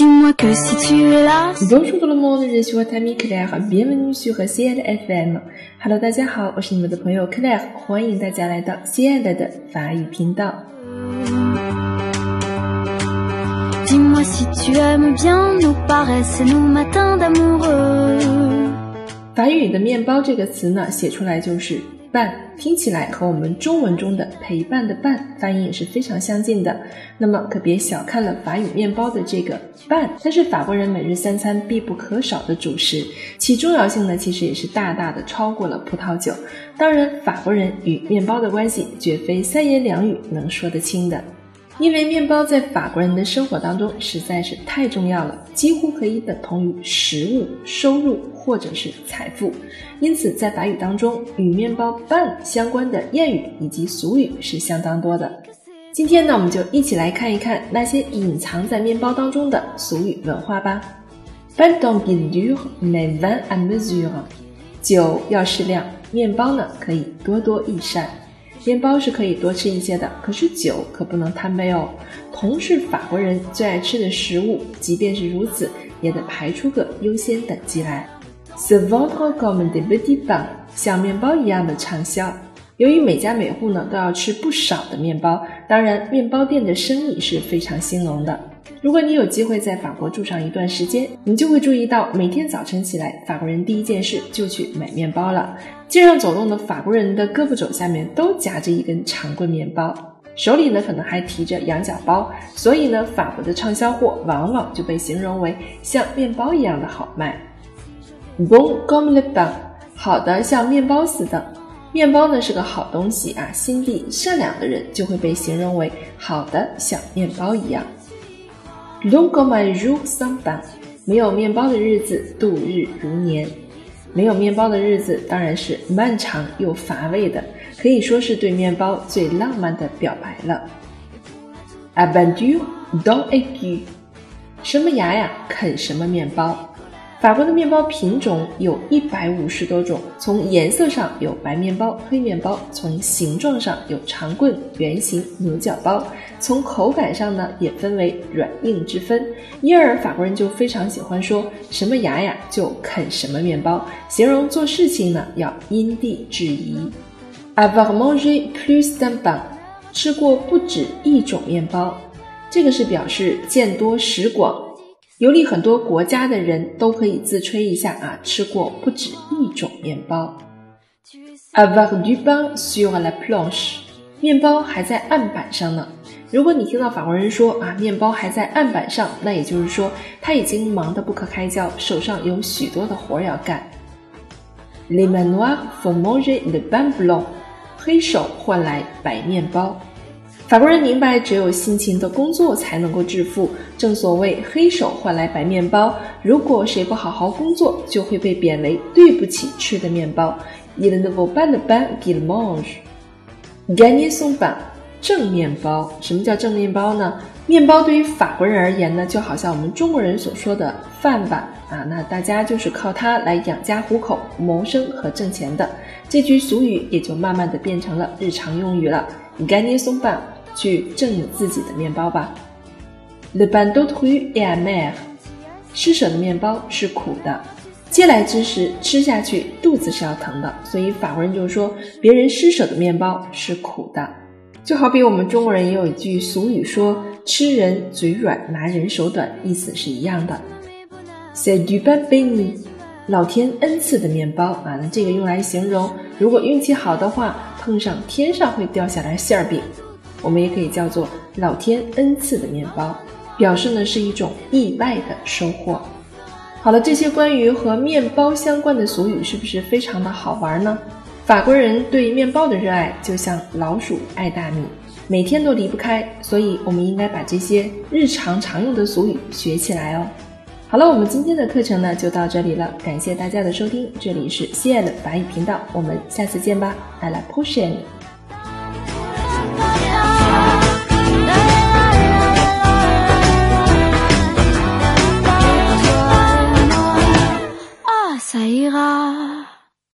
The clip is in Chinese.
dis-moi que si tu es là. Bonjour tout le monde, je suis votre ami Claire, bienvenue sur CLFM. Hello，大家好，我是你们的朋友 Claire，欢迎大家来到 CL 的法语频道。Dis-moi si tu aimes bien nos paresses, nos matins d'amoureux. 法语里的“面包”这个词呢，写出来就是“伴”，听起来和我们中文中的“陪伴”的“伴”发音也是非常相近的。那么可别小看了法语面包的这个“伴”，它是法国人每日三餐必不可少的主食，其重要性呢，其实也是大大的超过了葡萄酒。当然，法国人与面包的关系绝非三言两语能说得清的。因为面包在法国人的生活当中实在是太重要了，几乎可以等同于食物、收入或者是财富。因此，在法语当中，与面包 “ban” 相关的谚语以及俗语是相当多的。今天呢，我们就一起来看一看那些隐藏在面包当中的俗语文化吧。Pain doit bien dur, mais vin à mesure。酒要适量，面包呢可以多多益善。面包是可以多吃一些的，可是酒可不能贪杯哦。同是法国人最爱吃的食物，即便是如此，也得排出个优先等级来。Se vendre comme des petits pains，像面包一样的畅销。由于每家每户呢都要吃不少的面包，当然面包店的生意是非常兴隆的。如果你有机会在法国住上一段时间，你就会注意到，每天早晨起来，法国人第一件事就去买面包了。街上走动的法国人的胳膊肘下面都夹着一根长棍面包，手里呢可能还提着羊角包，所以呢，法国的畅销货往往就被形容为像面包一样的好卖。Bon comme le pain，好的像面包似的。面包呢是个好东西啊，心地善良的人就会被形容为好的像面包一样。Long go my roof something，没有面包的日子度日如年。没有面包的日子当然是漫长又乏味的，可以说是对面包最浪漫的表白了。Abandiu don eggu，什么牙呀啃什么面包。法国的面包品种有一百五十多种，从颜色上有白面包、黑面包；从形状上有长棍、圆形、牛角包；从口感上呢，也分为软硬之分。因而法国人就非常喜欢说什么牙呀就啃什么面包，形容做事情呢要因地制宜。Avoir mangé plus d'un pain，吃过不止一种面包，这个是表示见多识广。游历很多国家的人都可以自吹一下啊，吃过不止一种面包。Avoir du pain sur la planche，面包还在案板上呢。如果你听到法国人说啊，面包还在案板上，那也就是说他已经忙得不可开交，手上有许多的活要干。Les manoirs font manger le pain blanc，黑手换来白面包。法国人明白，只有辛勤的工作才能够致富。正所谓“黑手换来白面包”。如果谁不好好工作，就会被贬为对不起吃的面包。Il ne vaut pas le pain qu'il mange. gagne son pain 正面包。什么叫正面包呢？面包对于法国人而言呢，就好像我们中国人所说的饭碗啊。那大家就是靠它来养家糊口、谋生和挣钱的。这句俗语也就慢慢的变成了日常用语了。gagne son pain。去挣你自己的面包吧。Le pain d'autrui est amer，施舍的面包是苦的，嗟来之食吃下去肚子是要疼的，所以法国人就说别人施舍的面包是苦的。就好比我们中国人也有一句俗语说吃人嘴软，拿人手短，意思是一样的。C'est du pain béni，老天恩赐的面包啊，那这个用来形容如果运气好的话，碰上天上会掉下来馅儿饼。我们也可以叫做老天恩赐的面包，表示呢是一种意外的收获。好了，这些关于和面包相关的俗语是不是非常的好玩呢？法国人对面包的热爱就像老鼠爱大米，每天都离不开，所以我们应该把这些日常常用的俗语学起来哦。好了，我们今天的课程呢就到这里了，感谢大家的收听，这里是西安的法语频道，我们下次见吧，I la prochaine。